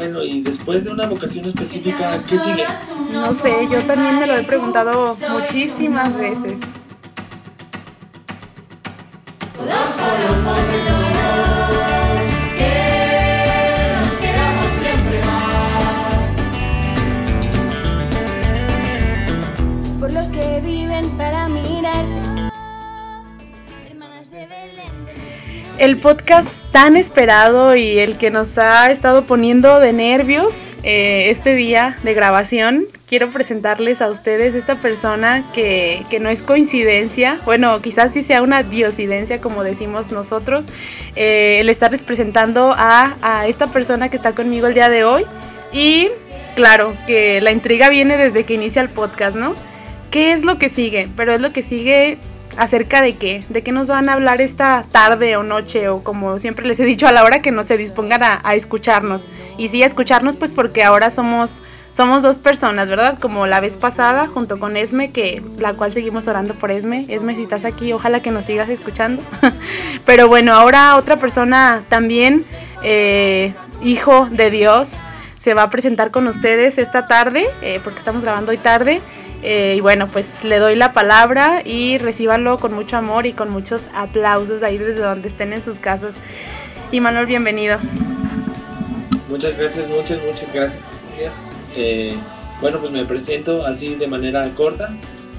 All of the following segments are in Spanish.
Bueno, y después de una vocación específica, ¿qué sigue? No sé, yo también me lo he preguntado muchísimas veces. El podcast tan esperado y el que nos ha estado poniendo de nervios eh, este día de grabación. Quiero presentarles a ustedes esta persona que, que no es coincidencia, bueno, quizás sí sea una diosidencia como decimos nosotros, eh, el estarles presentando a, a esta persona que está conmigo el día de hoy. Y claro, que la intriga viene desde que inicia el podcast, ¿no? ¿Qué es lo que sigue? Pero es lo que sigue acerca de qué, de qué nos van a hablar esta tarde o noche o como siempre les he dicho a la hora que no se dispongan a, escucharnos. Y sí, a escucharnos pues porque ahora somos, somos dos personas, ¿verdad? Como la vez pasada junto con Esme, que la cual seguimos orando por Esme. Esme, si estás aquí, ojalá que nos sigas escuchando. Pero bueno, ahora otra persona también, eh, hijo de Dios, se va a presentar con ustedes esta tarde, eh, porque estamos grabando hoy tarde. Eh, y bueno, pues le doy la palabra y recíbanlo con mucho amor y con muchos aplausos ahí desde donde estén en sus casas. Y Manuel, bienvenido. Muchas gracias, muchas, muchas gracias. Eh, bueno, pues me presento así de manera corta.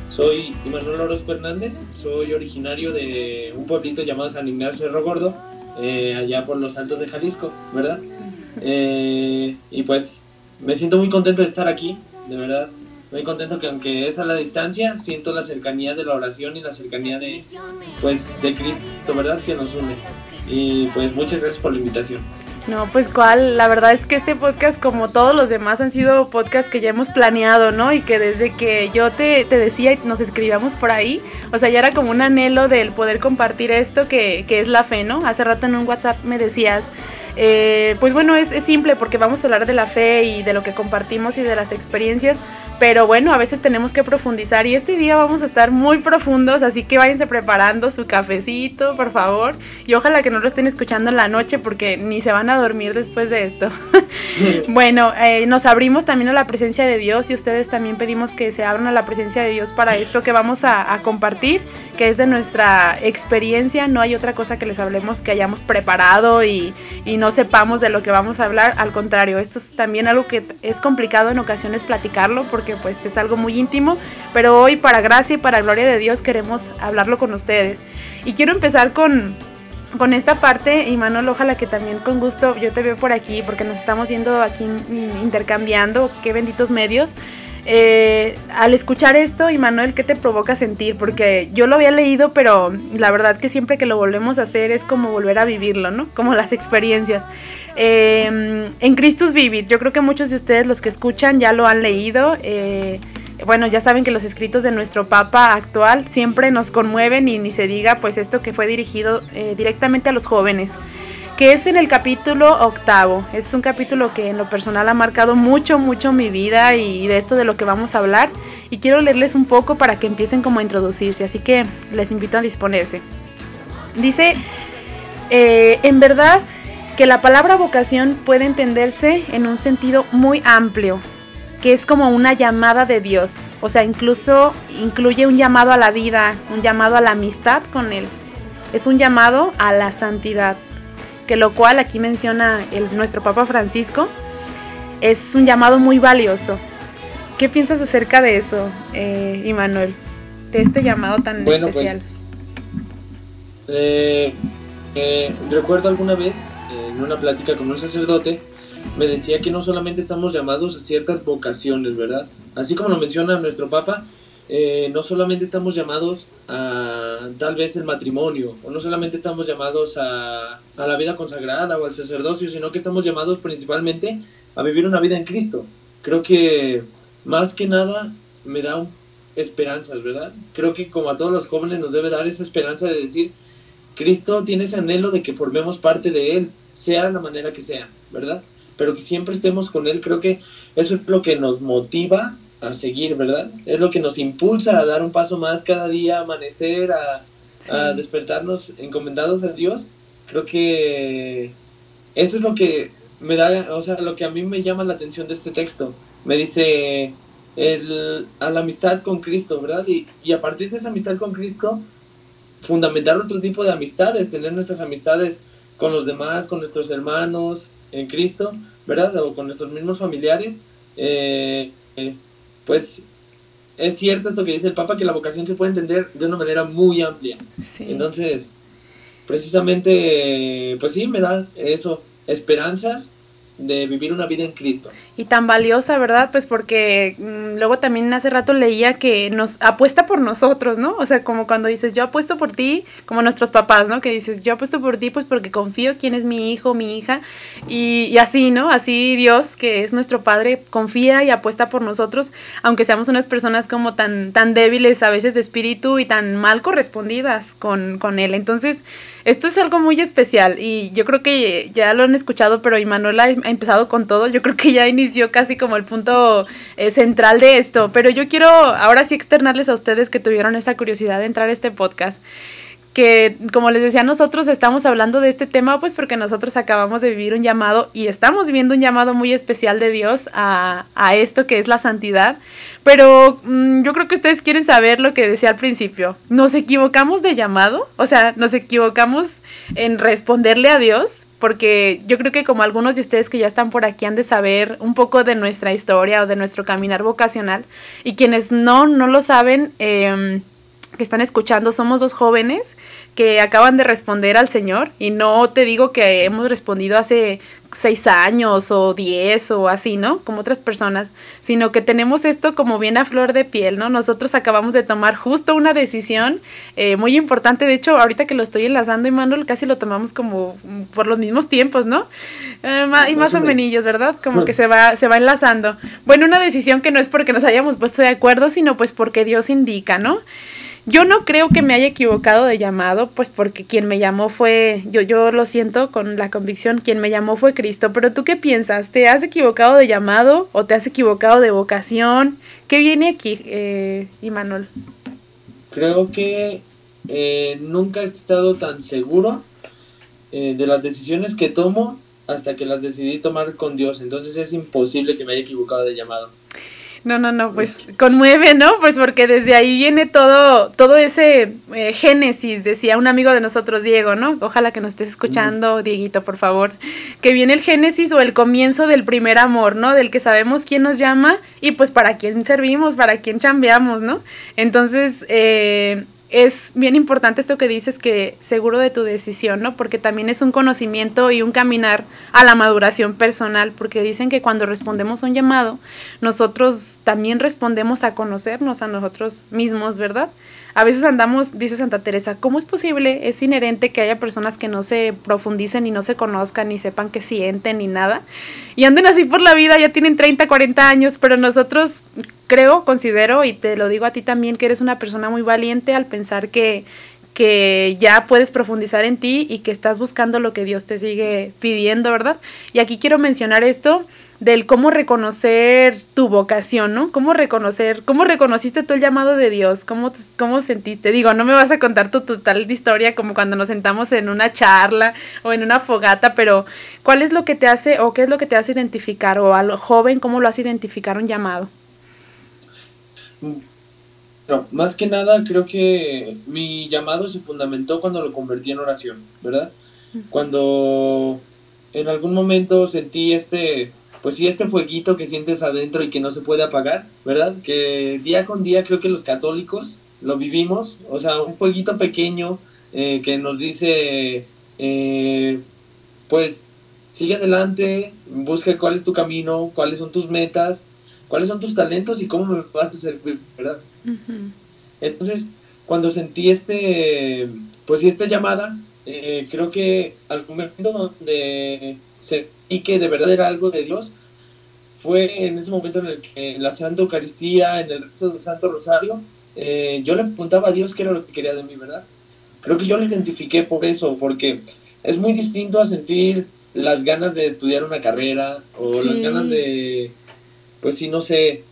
Soy Manuel Orozco Hernández, soy originario de un pueblito llamado San Ignacio Cerro Gordo, eh, allá por los Altos de Jalisco, ¿verdad? Y pues me siento muy contento de estar aquí, de verdad. Muy contento que aunque es a la distancia, siento la cercanía de la oración y la cercanía de, pues, de Cristo, ¿verdad? Que nos une. Y pues muchas gracias por la invitación. No, pues cuál, la verdad es que este podcast, como todos los demás, han sido podcasts que ya hemos planeado, ¿no? Y que desde que yo te, te decía y nos escribíamos por ahí, o sea, ya era como un anhelo del poder compartir esto que, que es la fe, ¿no? Hace rato en un WhatsApp me decías, eh, pues bueno, es, es simple porque vamos a hablar de la fe y de lo que compartimos y de las experiencias, pero bueno, a veces tenemos que profundizar y este día vamos a estar muy profundos, así que váyanse preparando su cafecito, por favor, y ojalá que no lo estén escuchando en la noche porque ni se van a dormir después de esto. bueno, eh, nos abrimos también a la presencia de Dios y ustedes también pedimos que se abran a la presencia de Dios para esto que vamos a, a compartir, que es de nuestra experiencia, no hay otra cosa que les hablemos que hayamos preparado y, y no sepamos de lo que vamos a hablar, al contrario, esto es también algo que es complicado en ocasiones platicarlo porque pues es algo muy íntimo, pero hoy para gracia y para gloria de Dios queremos hablarlo con ustedes. Y quiero empezar con, con esta parte, y Manuel, ojalá que también con gusto yo te veo por aquí, porque nos estamos viendo aquí intercambiando, qué benditos medios. Eh, al escuchar esto, Manuel, ¿qué te provoca sentir? Porque yo lo había leído, pero la verdad que siempre que lo volvemos a hacer es como volver a vivirlo, ¿no? Como las experiencias. Eh, en Christus Vivit, yo creo que muchos de ustedes los que escuchan ya lo han leído. Eh, bueno, ya saben que los escritos de nuestro Papa actual siempre nos conmueven y ni se diga pues esto que fue dirigido directamente a los jóvenes que es en el capítulo octavo. Es un capítulo que en lo personal ha marcado mucho, mucho mi vida y de esto de lo que vamos a hablar. Y quiero leerles un poco para que empiecen como a introducirse, así que les invito a disponerse. Dice, eh, en verdad que la palabra vocación puede entenderse en un sentido muy amplio, que es como una llamada de Dios, o sea, incluso incluye un llamado a la vida, un llamado a la amistad con Él, es un llamado a la santidad, que lo cual aquí menciona el, nuestro Papa Francisco, es un llamado muy valioso. ¿Qué piensas acerca de eso, eh, Immanuel? De este llamado tan Bueno, especial. Eh, eh, recuerdo alguna vez eh, en una plática con un sacerdote, me decía que no solamente estamos llamados a ciertas vocaciones, ¿verdad? Así como lo menciona nuestro Papa, eh, no solamente estamos llamados a tal vez el matrimonio, o no solamente estamos llamados a, a la vida consagrada o al sacerdocio, sino que estamos llamados principalmente a vivir una vida en Cristo. Creo que más que nada me da esperanzas, ¿verdad? Creo que como a todos los jóvenes nos debe dar esa esperanza de decir, Cristo tiene ese anhelo de que formemos parte de Él, sea la manera que sea, ¿verdad? Pero que siempre estemos con Él, creo que eso es lo que nos motiva a seguir, ¿verdad? Es lo que nos impulsa a dar un paso más cada día, a amanecer, a, a despertarnos encomendados a Dios. Creo que eso es lo que me da, o sea, lo que a mí me llama la atención de este texto, me dice el, a la amistad con Cristo, ¿verdad? Y, y a partir de esa amistad con Cristo, fundamentar otro tipo de amistades, tener nuestras amistades con los demás, con nuestros hermanos en Cristo, ¿verdad? O con nuestros mismos familiares. Eh, eh, pues es cierto esto que dice el Papa, que la vocación se puede entender de una manera muy amplia. Entonces, precisamente, pues sí, me da eso, esperanzas de vivir una vida en Cristo. Y tan valiosa, ¿verdad? Pues porque mm, luego también hace rato leía que nos apuesta por nosotros, ¿no? O sea, como cuando dices, yo apuesto por ti, como nuestros papás, ¿no? Que dices, yo apuesto por ti pues porque confío quién es mi hijo, mi hija, y, y así, ¿no? Así Dios, que es nuestro Padre, confía y apuesta por nosotros, aunque seamos unas personas como tan, tan débiles a veces de espíritu y tan mal correspondidas con, con Él. Entonces, esto es algo muy especial y yo creo que ya lo han escuchado, pero Imanuela ha empezado con todo. Yo creo que ya inició casi como el punto eh, central de esto. Pero yo quiero ahora sí externarles a ustedes que tuvieron esa curiosidad de entrar a este podcast que como les decía nosotros estamos hablando de este tema pues porque nosotros acabamos de vivir un llamado y estamos viviendo un llamado muy especial de Dios a, a esto que es la santidad. Pero mm, yo creo que ustedes quieren saber lo que decía al principio. Nos equivocamos de llamado o sea nos equivocamos en responderle a Dios porque yo creo que como algunos de ustedes que ya están por aquí han de saber un poco de nuestra historia o de nuestro caminar vocacional y quienes no no lo saben eh, que están escuchando somos dos jóvenes que acaban de responder al Señor y no te digo que hemos respondido hace seis años o diez o así, ¿no? Como otras personas, sino que tenemos esto como bien a flor de piel, ¿no? Nosotros acabamos de tomar justo una decisión eh, muy importante, de hecho, ahorita que lo estoy enlazando, Manuel casi lo tomamos como por los mismos tiempos, ¿no? Eh, y más o menos, ¿verdad? Como que se va, se va enlazando. Bueno, una decisión que no es porque nos hayamos puesto de acuerdo, sino pues porque Dios indica, ¿no? Yo no creo que me haya equivocado de llamado, pues porque quien me llamó fue, yo, yo lo siento con la convicción, quien me llamó fue Cristo, pero tú qué piensas, ¿te has equivocado de llamado o te has equivocado de vocación? ¿Qué viene aquí, eh, Imanol? Creo que eh, nunca he estado tan seguro eh, de las decisiones que tomo hasta que las decidí tomar con Dios, entonces es imposible que me haya equivocado de llamado. No, no, no, pues conmueve, ¿no? Pues porque desde ahí viene todo, todo ese eh, génesis, decía un amigo de nosotros, Diego, ¿no? Ojalá que nos estés escuchando, Dieguito, por favor. Que viene el génesis o el comienzo del primer amor, ¿no? Del que sabemos quién nos llama y pues para quién servimos, para quién chambeamos, ¿no? Entonces, eh, es bien importante esto que dices que seguro de tu decisión, ¿no? Porque también es un conocimiento y un caminar a la maduración personal, porque dicen que cuando respondemos a un llamado, nosotros también respondemos a conocernos a nosotros mismos, ¿verdad? A veces andamos, dice Santa Teresa, ¿cómo es posible? Es inherente que haya personas que no se profundicen y no se conozcan ni sepan qué sienten ni nada. Y anden así por la vida, ya tienen 30, 40 años, pero nosotros creo, considero, y te lo digo a ti también, que eres una persona muy valiente al pensar que, que ya puedes profundizar en ti y que estás buscando lo que Dios te sigue pidiendo, ¿verdad? Y aquí quiero mencionar esto del cómo reconocer tu vocación, ¿no? Cómo reconocer, cómo reconociste tú el llamado de Dios, cómo, cómo sentiste. Digo, no me vas a contar tu total historia como cuando nos sentamos en una charla o en una fogata, pero ¿cuál es lo que te hace o qué es lo que te hace identificar o al joven cómo lo hace identificar un llamado? No, más que nada creo que mi llamado se fundamentó cuando lo convertí en oración, ¿verdad? Cuando en algún momento sentí este pues sí, este fueguito que sientes adentro y que no se puede apagar, ¿verdad? Que día con día creo que los católicos lo vivimos, o sea, un fueguito pequeño eh, que nos dice, eh, pues sigue adelante, busca cuál es tu camino, cuáles son tus metas, cuáles son tus talentos y cómo me vas a servir, ¿verdad? Entonces, cuando sentí este, pues sí, esta llamada, eh, creo que al momento donde y que de verdad era algo de Dios, fue en ese momento en el que en la Santa Eucaristía, en el rezo del Santo Rosario, eh, yo le preguntaba a Dios qué era lo que quería de mí, ¿verdad? Creo que yo lo identifiqué por eso, porque es muy distinto a sentir las ganas de estudiar una carrera o las ganas de, pues sí, no sé,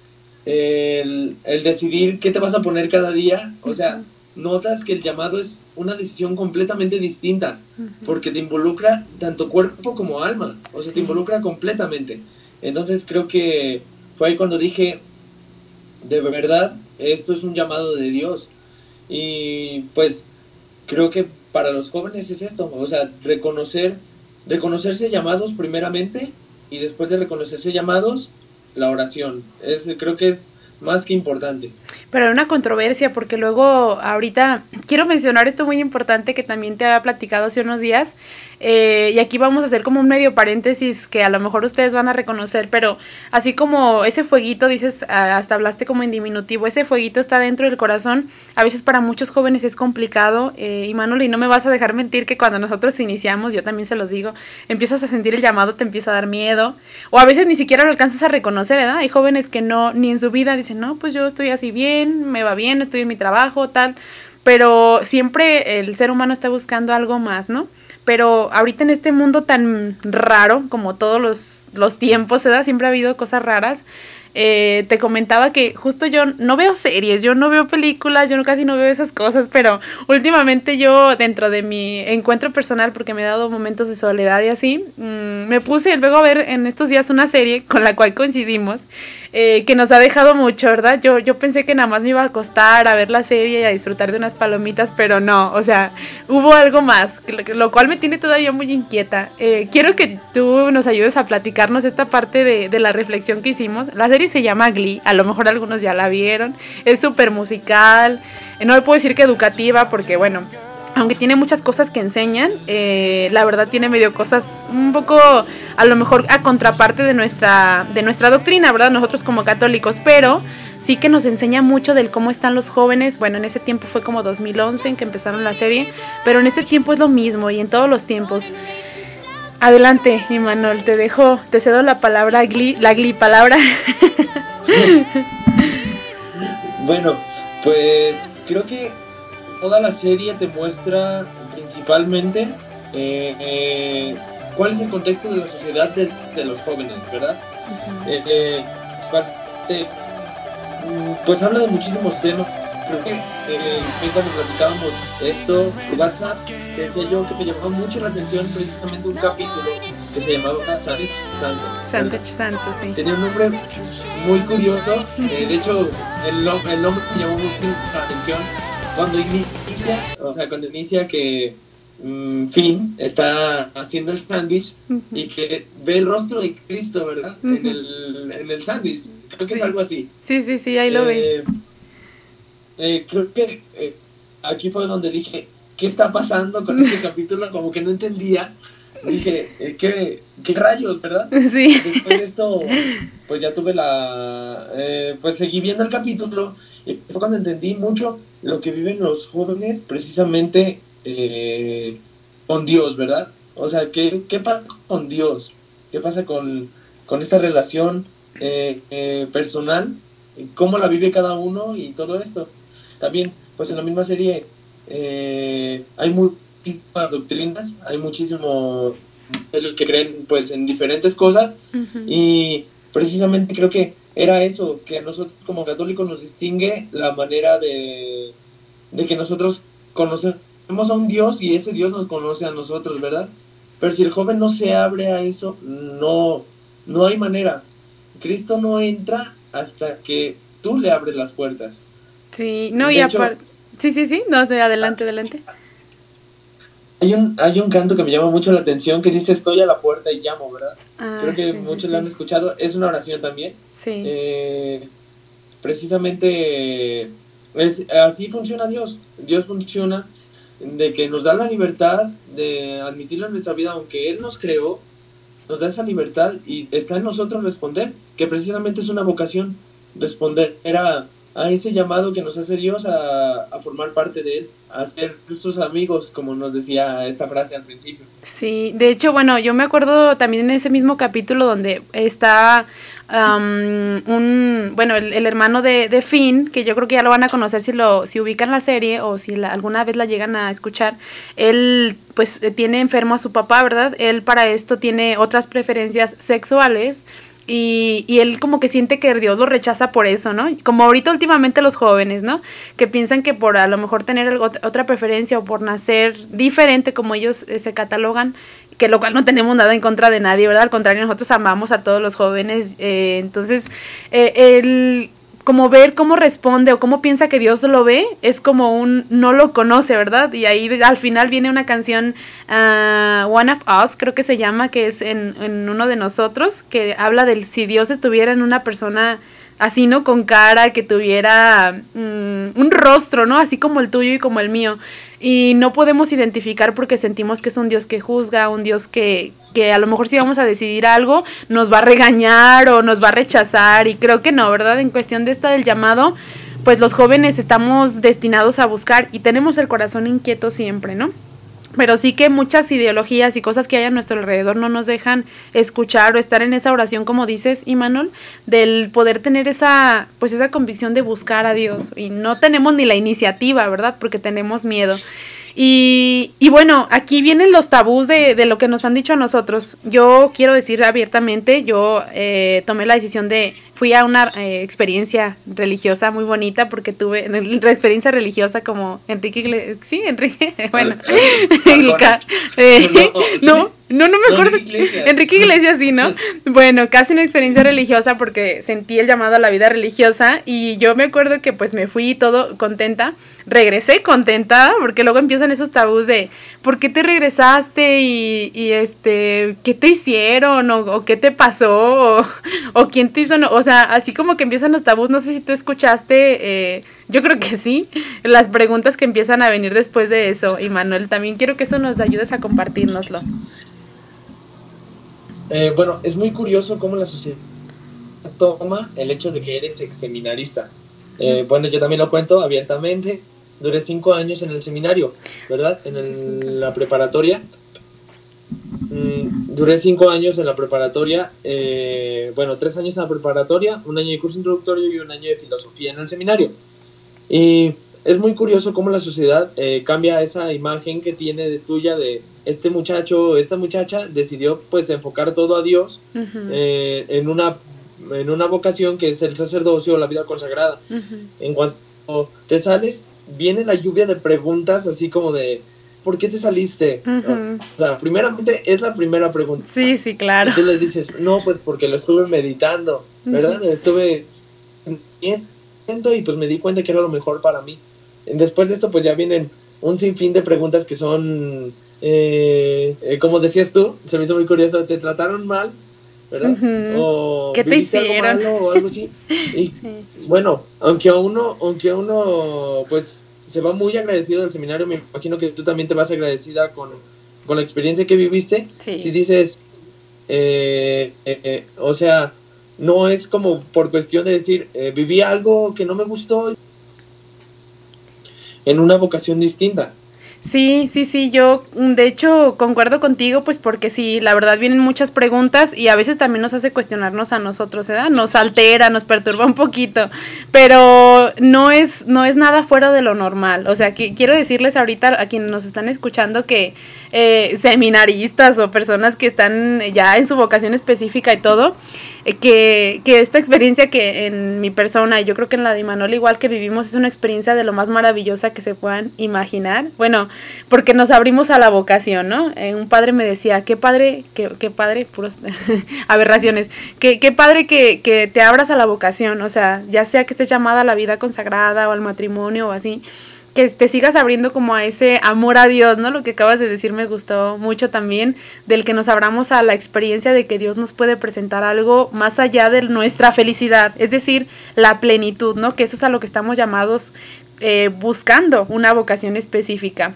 el, el, decidir qué te vas a poner cada día. O sea, notas que el llamado es una decisión completamente distinta, porque te involucra tanto cuerpo como alma, o sea, te involucra completamente. Entonces creo que fue ahí cuando dije, de verdad, esto es un llamado de Dios. Y pues creo que para los jóvenes es esto, o sea, reconocer, reconocerse llamados primeramente y después de reconocerse llamados, la oración. Es, creo que es más que importante. Pero hay una controversia porque luego ahorita quiero mencionar esto muy importante que también te había platicado hace unos días eh, y aquí vamos a hacer como un medio paréntesis que a lo mejor ustedes van a reconocer, pero así como ese fueguito, dices, hasta hablaste como en diminutivo, ese fueguito está dentro del corazón, a veces para muchos jóvenes es complicado eh, y Manuel, y no me vas a dejar mentir que cuando nosotros iniciamos, yo también se los digo, empiezas a sentir el llamado, te empieza a dar miedo o a veces ni siquiera lo alcanzas a reconocer, ¿verdad? Hay jóvenes que no, ni en su vida dicen, no, pues yo estoy así bien, me va bien, estoy en mi trabajo, tal. Pero siempre el ser humano está buscando algo más, ¿no? Pero ahorita en este mundo tan raro, como todos los, los tiempos, ¿verdad? Siempre ha habido cosas raras. Eh, te comentaba que justo yo no veo series, yo no veo películas, yo casi no veo esas cosas, pero últimamente yo dentro de mi encuentro personal, porque me he dado momentos de soledad y así, mm, me puse luego a ver en estos días una serie con la cual coincidimos eh, que nos ha dejado mucho, ¿verdad? Yo, yo pensé que nada más me iba a acostar a ver la serie y a disfrutar de unas palomitas, pero no, o sea, hubo algo más, lo, cual me tiene todavía muy inquieta. Eh, quiero que tú nos ayudes a platicarnos esta parte de, de la reflexión que hicimos. La serie se llama Glee, a lo mejor algunos ya la vieron, es súper musical, no me puedo decir que educativa porque, bueno, aunque tiene muchas cosas que enseñan, eh, la verdad tiene medio cosas un poco, a lo mejor a contraparte de nuestra, de nuestra doctrina, ¿verdad? Nosotros como católicos, pero sí que nos enseña mucho del cómo están los jóvenes. Bueno, en ese tiempo fue como 2011 en que empezaron la serie, pero en este tiempo es lo mismo y en todos los tiempos. Adelante, Imanol, te dejo, te cedo la palabra, la gli palabra. bueno, pues creo que toda la serie te muestra principalmente eh, eh, cuál es el contexto de la sociedad de, los jóvenes, ¿verdad? Eh, mm, pues habla de muchísimos temas. Creo que cuando platicábamos esto por WhatsApp, decía yo que me llamaba mucho la atención precisamente un capítulo que se llamaba Sándwich Santo. Sándwich Santo, sí. Tenía un nombre muy curioso. de hecho, el, el nombre me llamó mucho la atención cuando inicia, o sea, cuando inicia que mm, Finn está haciendo el sándwich y que ve el rostro de Cristo, ¿verdad? En el, en el sándwich. Creo que es algo así. Sí, sí, sí, ahí lo ve. Eh, eh, creo que eh, aquí fue donde dije, ¿qué está pasando con este capítulo? Como que no entendía. Dije, ¿qué, ¿qué, rayos, verdad? Sí. Después de esto, pues ya tuve la... pues seguí viendo el capítulo y fue cuando entendí mucho lo que viven los jóvenes precisamente eh, con Dios, ¿verdad? O sea, ¿qué, ¿qué, pasa con Dios? ¿Qué pasa con, esta relación eh, eh, personal? ¿Cómo la vive cada uno y todo esto? También, pues en la misma serie hay muchísimas doctrinas, hay muchísimos ellos que creen pues en diferentes cosas y precisamente creo que era eso, que a nosotros como católicos nos distingue la manera de, que nosotros conocemos a un Dios y ese Dios nos conoce a nosotros, ¿verdad? Pero si el joven no se abre a eso, no, no hay manera. Cristo no entra hasta que tú le abres las puertas. Sí, no, y aparte... Sí, sí, sí, no, adelante, adelante. Hay un, hay un canto que me llama mucho la atención que dice estoy a la puerta y llamo, ¿verdad? Ah, Creo que muchos lo han escuchado. Es una oración también. Sí. Eh, precisamente es, así funciona Dios. Dios funciona de que nos da la libertad de admitirlo en nuestra vida, aunque Él nos creó, nos da esa libertad y está en nosotros responder, que precisamente es una vocación, responder. Era a ese llamado que nos hace Dios a, formar parte de Él, a ser sus amigos, como nos decía esta frase al principio. Sí, de hecho, bueno, yo me acuerdo también en ese mismo capítulo donde está un, bueno, el, hermano de, de, Finn, que yo creo que ya lo van a conocer si, lo, si ubican la serie o si alguna vez la llegan a escuchar, él pues tiene enfermo a su papá, ¿verdad? Él para esto tiene otras preferencias sexuales y, y, él como que siente que Dios lo rechaza por eso, ¿no? Como ahorita últimamente los jóvenes, ¿no? Que piensan que por a lo mejor tener otra preferencia o por nacer diferente como ellos eh, se catalogan, que lo cual no tenemos nada en contra de nadie, ¿verdad? Al contrario, nosotros amamos a todos los jóvenes. Eh, entonces, eh, el como ver cómo responde o cómo piensa que Dios lo ve, es como un no lo conoce, ¿verdad? Y ahí al final viene una canción, uh, One of Us, creo que se llama, que es en, en uno de nosotros, que habla del si Dios estuviera en una persona así, ¿no? Con cara, que tuviera mm, un rostro, ¿no? Así como el tuyo y como el mío. Y no podemos identificar porque sentimos que es un Dios que juzga, un Dios que, que a lo mejor si vamos a decidir algo nos va a regañar o nos va a rechazar. Y creo que no, ¿verdad? En cuestión de esta del llamado, pues los jóvenes estamos destinados a buscar y tenemos el corazón inquieto siempre, ¿no? Pero sí que muchas ideologías y cosas que hay a nuestro alrededor no nos dejan escuchar o estar en esa oración como dices Imanol del poder tener esa pues esa convicción de buscar a Dios. Y no tenemos ni la iniciativa verdad porque tenemos miedo. Y, y bueno, aquí vienen los tabús de, de, lo que nos han dicho a nosotros. Yo quiero decir abiertamente, yo eh, tomé la decisión de fui a una eh, experiencia religiosa muy bonita porque tuve una experiencia religiosa como Enrique. Sí, Enrique. Bueno. Eh, no, no, no me acuerdo. Enrique Iglesias. sí, ¿no? Bueno, casi una experiencia religiosa porque sentí el llamado a la vida religiosa y yo me acuerdo que pues me fui todo contenta. Regresé contenta porque luego empiezan esos tabús de ¿por qué te regresaste? Y, y este, ¿qué te hicieron? ¿O, qué te pasó? ¿O, quién te hizo? o sea, así como que empiezan los tabús. No sé si tú escuchaste, eh, yo creo que sí, las preguntas que empiezan a venir después de eso. Y Manuel, también quiero que eso nos ayudes a compartirnoslo. Eh, bueno, es muy curioso cómo la sociedad toma el hecho de que eres ex seminarista. Eh, bueno, yo también lo cuento abiertamente. Duré cinco años en el seminario, ¿verdad? En la preparatoria. Mm, duré cinco años en la preparatoria. Eh, bueno, tres años en la preparatoria, un año de curso introductorio y un año de filosofía en el seminario. Y es muy curioso cómo la sociedad eh, cambia esa imagen que tiene de tuya de este muchacho, esta muchacha decidió pues enfocar todo a Dios eh, en, una, en una vocación que es el sacerdocio o la vida consagrada. En cuanto te sales, viene la lluvia de preguntas así como de, ¿por qué te saliste? O sea, primeramente es la primera pregunta. Sí, sí, claro. Y tú le dices, no, pues porque lo estuve meditando, ¿verdad? Estuve y pues me di cuenta que era lo mejor para mí. Después de esto, pues ya vienen un sinfín de preguntas que son, eh, eh, como decías tú, se me hizo muy curioso, ¿te trataron mal? ¿Verdad? O ¿Qué te hicieron? o algo así. Y bueno, aunque a uno, aunque uno, pues, se va muy agradecido del seminario, me imagino que tú también te vas agradecida con, con la experiencia que viviste. Si dices, eh, o sea, no es como por cuestión de decir, viví algo que no me gustó en una vocación distinta. Sí, sí, sí, yo mm, de hecho concuerdo contigo, pues porque sí, la verdad vienen muchas preguntas y a veces también nos hace cuestionarnos a nosotros, ¿verdad? Nos altera, nos perturba un poquito, pero no es, no es nada fuera de lo normal. O sea, que quiero decirles ahorita a quienes nos están escuchando que eh, seminaristas o personas que están ya en su vocación específica y todo, eh, que, que, esta experiencia que en mi persona y yo creo que en la de Manuel igual que vivimos es una experiencia de lo más maravillosa que se puedan imaginar. Bueno, porque nos abrimos a la vocación, ¿no? Eh, un padre me decía, qué padre, qué, qué padre, puros aberraciones, qué, qué padre que, que te abras a la vocación, o sea, ya sea que estés llamada a la vida consagrada o al matrimonio o así que te sigas abriendo como a ese amor a Dios, ¿no? Lo que acabas de decir me gustó mucho también, del que nos abramos a la experiencia de que Dios nos puede presentar algo más allá de nuestra felicidad, es decir, la plenitud, ¿no? Que eso es a lo que estamos llamados eh, buscando, una vocación específica.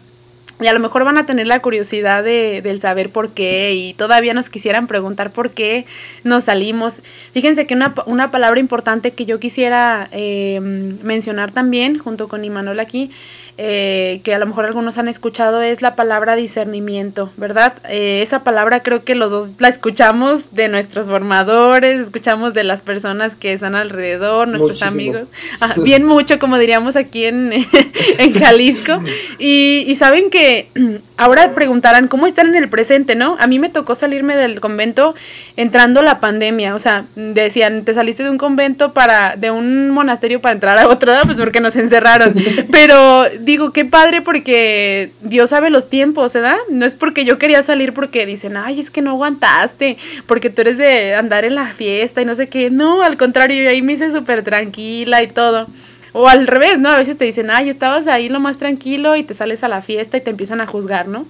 Y a lo mejor van a tener la curiosidad de, del saber por qué y todavía nos quisieran preguntar por qué nos salimos. Fíjense que una, una palabra importante que yo quisiera eh, mencionar también, junto con Imanol aquí, eh, que a lo mejor algunos han escuchado, es la palabra discernimiento, ¿verdad? Eh, esa palabra creo que los dos la escuchamos de nuestros formadores, escuchamos de las personas que están alrededor, nuestros amigos, ah, bien mucho, como diríamos aquí en, en Jalisco. Y, y saben que ahora preguntarán, ¿cómo están en el presente, no? A mí me tocó salirme del convento entrando la pandemia, o sea, decían, te saliste de un convento para, de un monasterio para entrar a otro, pues porque nos encerraron. Pero digo, qué padre porque Dios sabe los tiempos, ¿verdad? No es porque yo quería salir porque dicen, ay, es que no aguantaste, porque tú eres de andar en la fiesta y no sé qué. No, al contrario, yo ahí me hice súper tranquila y todo. O al revés, ¿no? A veces te dicen, ay, estabas ahí lo más tranquilo y te sales a la fiesta y te empiezan a juzgar, ¿no?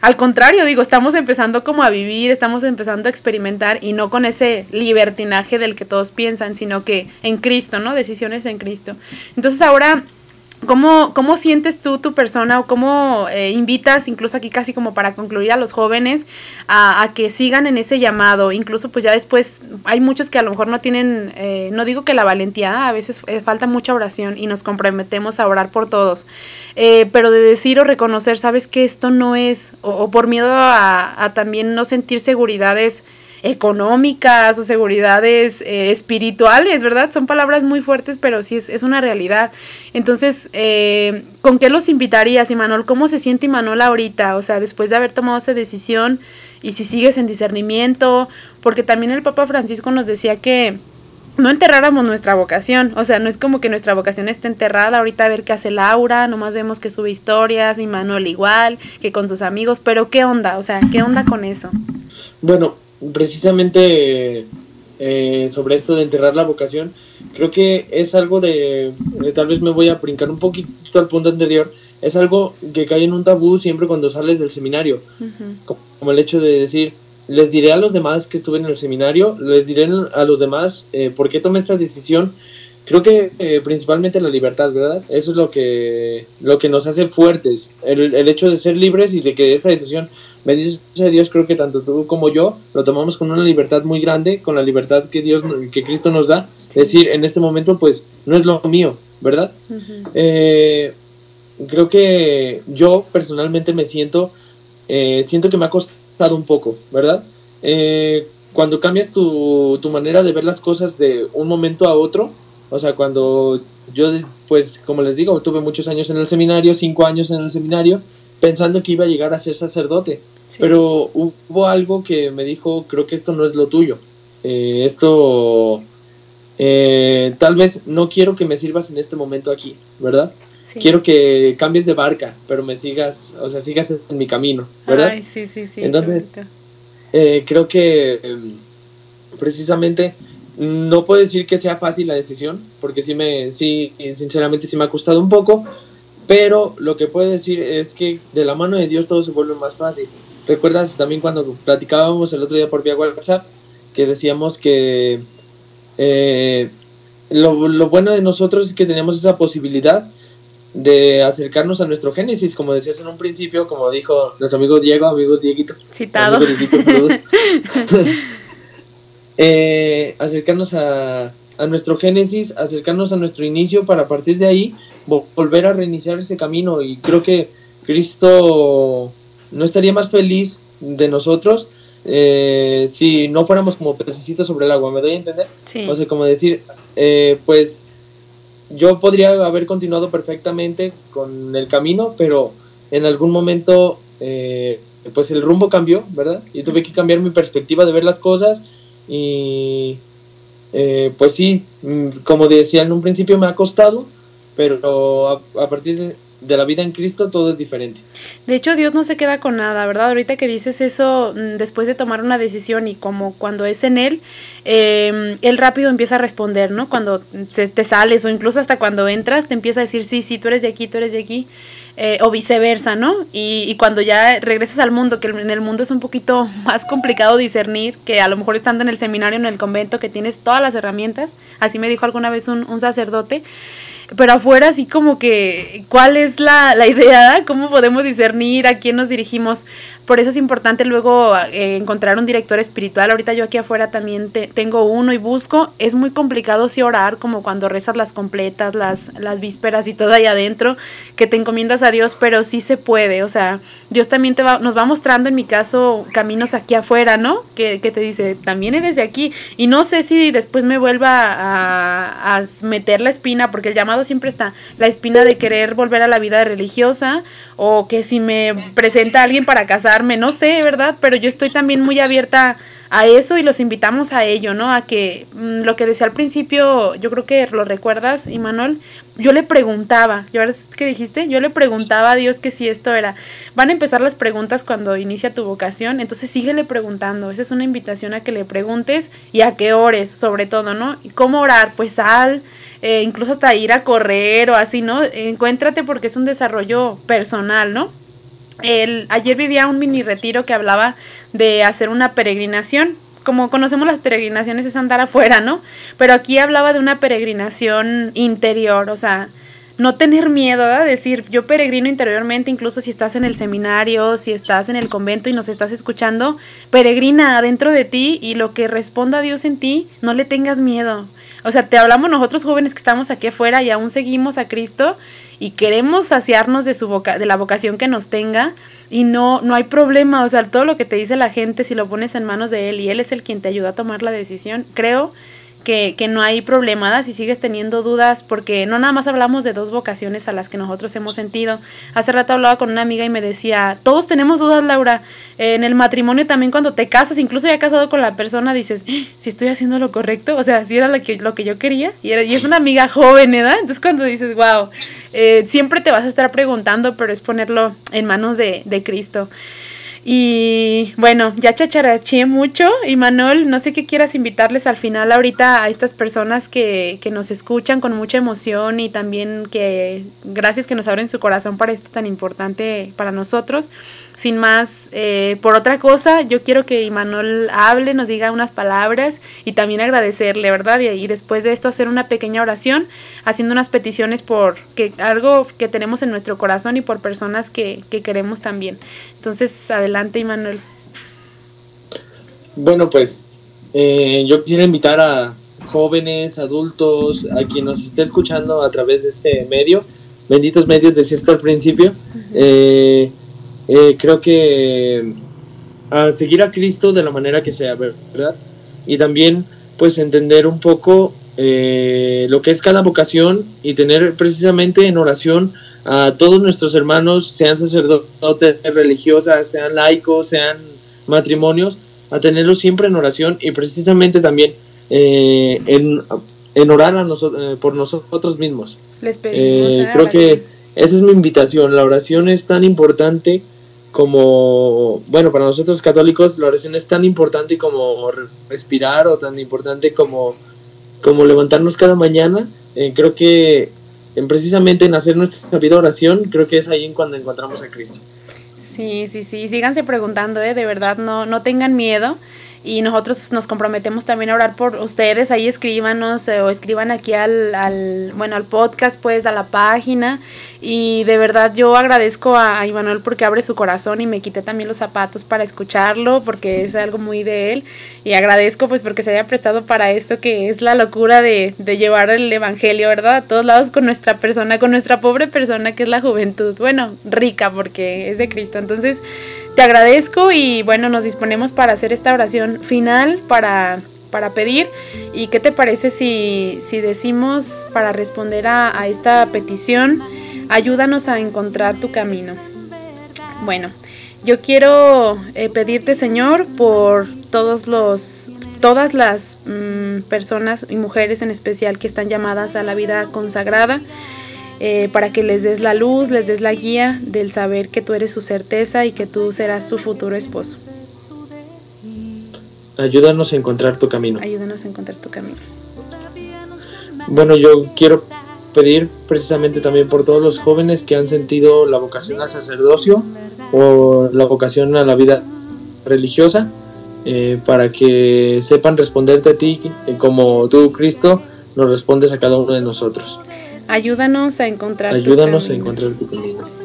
Al contrario, digo, estamos empezando como a vivir, estamos empezando a experimentar y no con ese libertinaje del que todos piensan, sino que en Cristo, ¿no? Decisiones en Cristo. Entonces ahora ¿Cómo, ¿Cómo sientes tú tu persona o cómo eh, invitas, incluso aquí casi como para concluir a los jóvenes, a, que sigan en ese llamado? Incluso pues ya después hay muchos que a lo mejor no tienen, eh, no digo que la valentía, a veces eh, falta mucha oración y nos comprometemos a orar por todos, pero de decir o reconocer, sabes que esto no es, o, por miedo a, a también no sentir seguridades económicas o seguridades eh, espirituales, ¿verdad? Son palabras muy fuertes, pero sí es, una realidad. Entonces, eh, ¿con qué los invitarías, Imanol? ¿Cómo se siente Imanol ahorita? O sea, después de haber tomado esa decisión y si sigues en discernimiento, porque también el Papa Francisco nos decía que no enterráramos nuestra vocación, o sea, no es como que nuestra vocación esté enterrada, ahorita a ver qué hace Laura, nomás vemos que sube historias, y Manuel igual, que con sus amigos, pero ¿qué onda? O sea, ¿qué onda con eso? Bueno, precisamente eh, sobre esto de enterrar la vocación, creo que es algo de, tal vez me voy a brincar un poquito al punto anterior, es algo que cae en un tabú siempre cuando sales del seminario, como, el hecho de decir, les diré a los demás que estuve en el seminario, les diré a los demás eh, por qué tomé esta decisión. Creo que eh, principalmente la libertad, ¿verdad? Eso es lo que, lo que nos hace fuertes, el, el hecho de ser libres y de que esta decisión Bendito sea Dios, creo que tanto tú como yo lo tomamos con una libertad muy grande, con la libertad que Dios, que Cristo nos da. Es decir, en este momento, pues, no es lo mío, ¿verdad? Eh, creo que yo personalmente me siento, eh, siento que me ha costado un poco, ¿verdad? Eh, cuando cambias tu, tu manera de ver las cosas de un momento a otro, o sea, cuando yo, pues, como les digo, tuve muchos años en el seminario, cinco años en el seminario, pensando que iba a llegar a ser sacerdote. Pero hubo algo que me dijo, creo que esto no es lo tuyo. Eh, esto, eh, tal vez no quiero que me sirvas en este momento aquí, ¿verdad? Quiero que cambies de barca, pero me sigas, o sea, sigas en mi camino, ¿verdad? Ay, sí, sí, sí. Entonces, eh, creo que em, precisamente no puedo decir que sea fácil la decisión, porque sí me, sí, sinceramente sí me ha costado un poco, pero lo que puedo decir es que de la mano de Dios todo se vuelve más fácil. ¿Recuerdas también cuando platicábamos el otro día por vía WhatsApp que decíamos que eh, lo, bueno de nosotros es que tenemos esa posibilidad de acercarnos a nuestro Génesis, como decías en un principio, como dijo nuestro amigo Diego, amigos Dieguito. Citado. eh, acercarnos a, a nuestro Génesis, acercarnos a nuestro inicio para a partir de ahí volver a reiniciar ese camino y creo que Cristo no estaría más feliz de nosotros eh, si no fuéramos como pececitos sobre el agua, ¿me doy a entender? Sí. O sea, como decir, eh, pues yo podría haber continuado perfectamente con el camino, pero en algún momento, eh, pues el rumbo cambió, ¿verdad? Y tuve que cambiar mi perspectiva de ver las cosas y, pues sí, mm, como decía en un principio me ha costado, pero a, partir de la vida en Cristo todo es diferente. De hecho, Dios no se queda con nada, ¿verdad? Ahorita que dices eso, mm, después de tomar una decisión y como cuando es en Él, eh, Él rápido empieza a responder, ¿no? Cuando se te sales o incluso hasta cuando entras, te empieza a decir, sí, sí, tú eres de aquí, tú eres de aquí. Eh, o viceversa, ¿no? Y, y, cuando ya regresas al mundo, que en el mundo es un poquito más complicado discernir, que a lo mejor estando en el seminario, en el convento, que tienes todas las herramientas, así me dijo alguna vez un, un sacerdote, pero afuera así como que, ¿cuál es la, la idea? ¿Cómo podemos discernir a quién nos dirigimos? Por eso es importante luego eh, encontrar un director espiritual. Ahorita yo aquí afuera también te, tengo uno y busco. Es muy complicado sí orar como cuando rezas las completas, las, las vísperas y todo ahí adentro, que te encomiendas a Dios, pero sí se puede. O sea, Dios también te va, nos va mostrando, en mi caso, caminos aquí afuera, ¿no? Que, que te dice, también eres de aquí. Y no sé si después me vuelva a, a meter la espina, porque el llamado siempre está, la espina de querer volver a la vida religiosa o que si me presenta alguien para casarme, no sé, ¿verdad? Pero yo estoy también muy abierta a eso y los invitamos a ello, ¿no? A que mm, lo que decía al principio, yo creo que lo recuerdas, Imanol, yo le preguntaba, ¿y ahora qué dijiste? Yo le preguntaba a Dios que si esto era. Van a empezar las preguntas cuando inicia tu vocación, entonces síguele preguntando. Esa es una invitación a que le preguntes y a que ores, sobre todo, ¿no? ¿Y cómo orar? Pues sal, eh, incluso hasta ir a correr o así, ¿no? Encuéntrate porque es un desarrollo personal, ¿no? El, ayer vivía un mini retiro que hablaba de hacer una peregrinación. Como conocemos las peregrinaciones es andar afuera, ¿no? Pero aquí hablaba de una peregrinación interior, o sea, no tener miedo, ¿verdad? Decir, yo peregrino interiormente, incluso si estás en el seminario, si estás en el convento y nos estás escuchando, peregrina adentro de ti y lo que responda Dios en ti, no le tengas miedo. O sea, te hablamos nosotros jóvenes que estamos aquí afuera y aún seguimos a Cristo y queremos saciarnos de su boca, de la vocación que nos tenga y no no hay problema, o sea, todo lo que te dice la gente si lo pones en manos de él y él es el quien te ayuda a tomar la decisión, creo que, no hay problema si sigues teniendo dudas, porque no nada más hablamos de dos vocaciones a las que nosotros hemos sentido. Hace rato hablaba con una amiga y me decía, todos tenemos dudas, Laura. En el matrimonio también cuando te casas, incluso ya casado con la persona, dices, ¡Ah! si estoy haciendo lo correcto, o sea, si era lo que, lo que yo quería. Y, era, y es una amiga joven, ¿verdad? Entonces cuando dices, wow, eh, siempre te vas a estar preguntando, pero es ponerlo en manos de, de Cristo. Y bueno, ya chacharaché mucho. Y Manuel, no sé qué quieras invitarles al final ahorita a estas personas que, que, nos escuchan con mucha emoción y también que gracias que nos abren su corazón para esto tan importante para nosotros. Sin más, eh, por otra cosa, yo quiero que Imanol hable, nos diga unas palabras y también agradecerle, ¿verdad? Y, y, después de esto hacer una pequeña oración, haciendo unas peticiones por que, algo que tenemos en nuestro corazón y por personas que, que queremos también. Entonces, adelante, Imanol. Bueno, pues eh, yo quisiera invitar a jóvenes, adultos, a quien nos esté escuchando a través de este medio, benditos medios, decía esto al principio. Uh -huh. eh, eh, creo que a seguir a Cristo de la manera que sea, ¿verdad? Y también pues entender un poco eh, lo que es cada vocación y tener precisamente en oración a todos nuestros hermanos, sean sacerdotes religiosas, sean laicos, sean matrimonios, a tenerlos siempre en oración y precisamente también eh, en, en, orar a nosotros, por nosotros mismos. Les pedimos, eh, creo que esa es mi invitación, la oración es tan importante como, bueno, para nosotros católicos la oración es tan importante como respirar o tan importante como, como levantarnos cada mañana. Eh, creo que en precisamente en hacer nuestra vida oración, creo que es ahí en cuando encontramos a Cristo. Sí, sí, sí, síganse preguntando, ¿eh? de verdad, no, no tengan miedo y nosotros nos comprometemos también a orar por ustedes, ahí escríbanos eh, o escriban aquí al, al, bueno, al podcast, pues, a la página. Y de verdad yo agradezco a, a Imanuel porque abre su corazón y me quité también los zapatos para escucharlo porque es algo muy de él. Y agradezco pues porque se haya prestado para esto que es la locura de, de llevar el evangelio, ¿verdad? A todos lados con nuestra persona, con nuestra pobre persona que es la juventud, bueno, rica porque es de Cristo, entonces te agradezco y bueno, nos disponemos para hacer esta oración final para, para pedir. ¿Y qué te parece si, si decimos para responder a, a, esta petición, ayúdanos a encontrar tu camino? Bueno, yo quiero eh, pedirte, Señor, por todos los, todas las mmm, personas y mujeres en especial que están llamadas a la vida consagrada eh, para que les des la luz, les des la guía del saber que tú eres su certeza y que tú serás su futuro esposo. Ayúdanos a encontrar tu camino. Ayúdanos a encontrar tu camino. Bueno, yo quiero pedir precisamente también por todos los jóvenes que han sentido la vocación al sacerdocio o la vocación a la vida religiosa, eh, para que sepan responderte a ti eh, como tú, Cristo, nos respondes a cada uno de nosotros. Ayúdanos a encontrar Ayúdanos tu a camino. encontrar tu camino.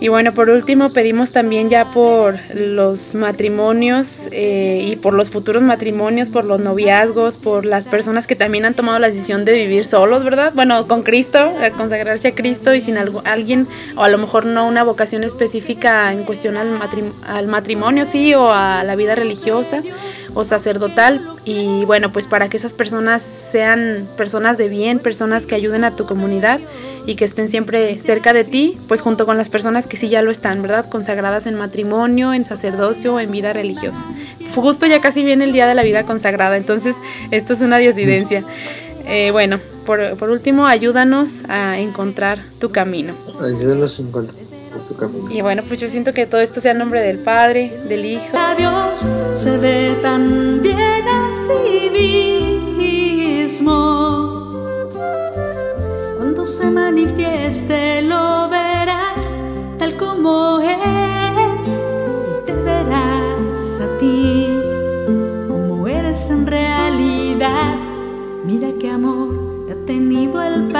Y bueno, por último pedimos también ya por los matrimonios eh, y por los futuros matrimonios, por los noviazgos, por las personas que también han tomado la decisión de vivir solos, ¿verdad? Bueno, con Cristo, a consagrarse a Cristo y sin algo- alguien, o a lo mejor no una vocación específica en cuestión al, matrim- al matrimonio, sí, o a la vida religiosa o sacerdotal. Y bueno, pues para que esas personas sean personas de bien, personas que ayuden a tu comunidad y que estén siempre cerca de ti, pues junto con las personas que sí ya lo están, ¿verdad? Consagradas en matrimonio, en sacerdocio, en vida religiosa. Justo ya casi viene el día de la vida consagrada, entonces esto es una diosidencia. Eh, bueno, por, por último, ayúdanos a encontrar tu camino. Ayúdanos a encontrar tu camino. Y bueno, pues yo siento que todo esto sea en nombre del Padre, del Hijo. a Dios se ve tan bien a sí mismo. Cuando se manifieste lo verás tal como es y te verás a ti como eres en realidad. Mira qué amor te ha tenido el Padre.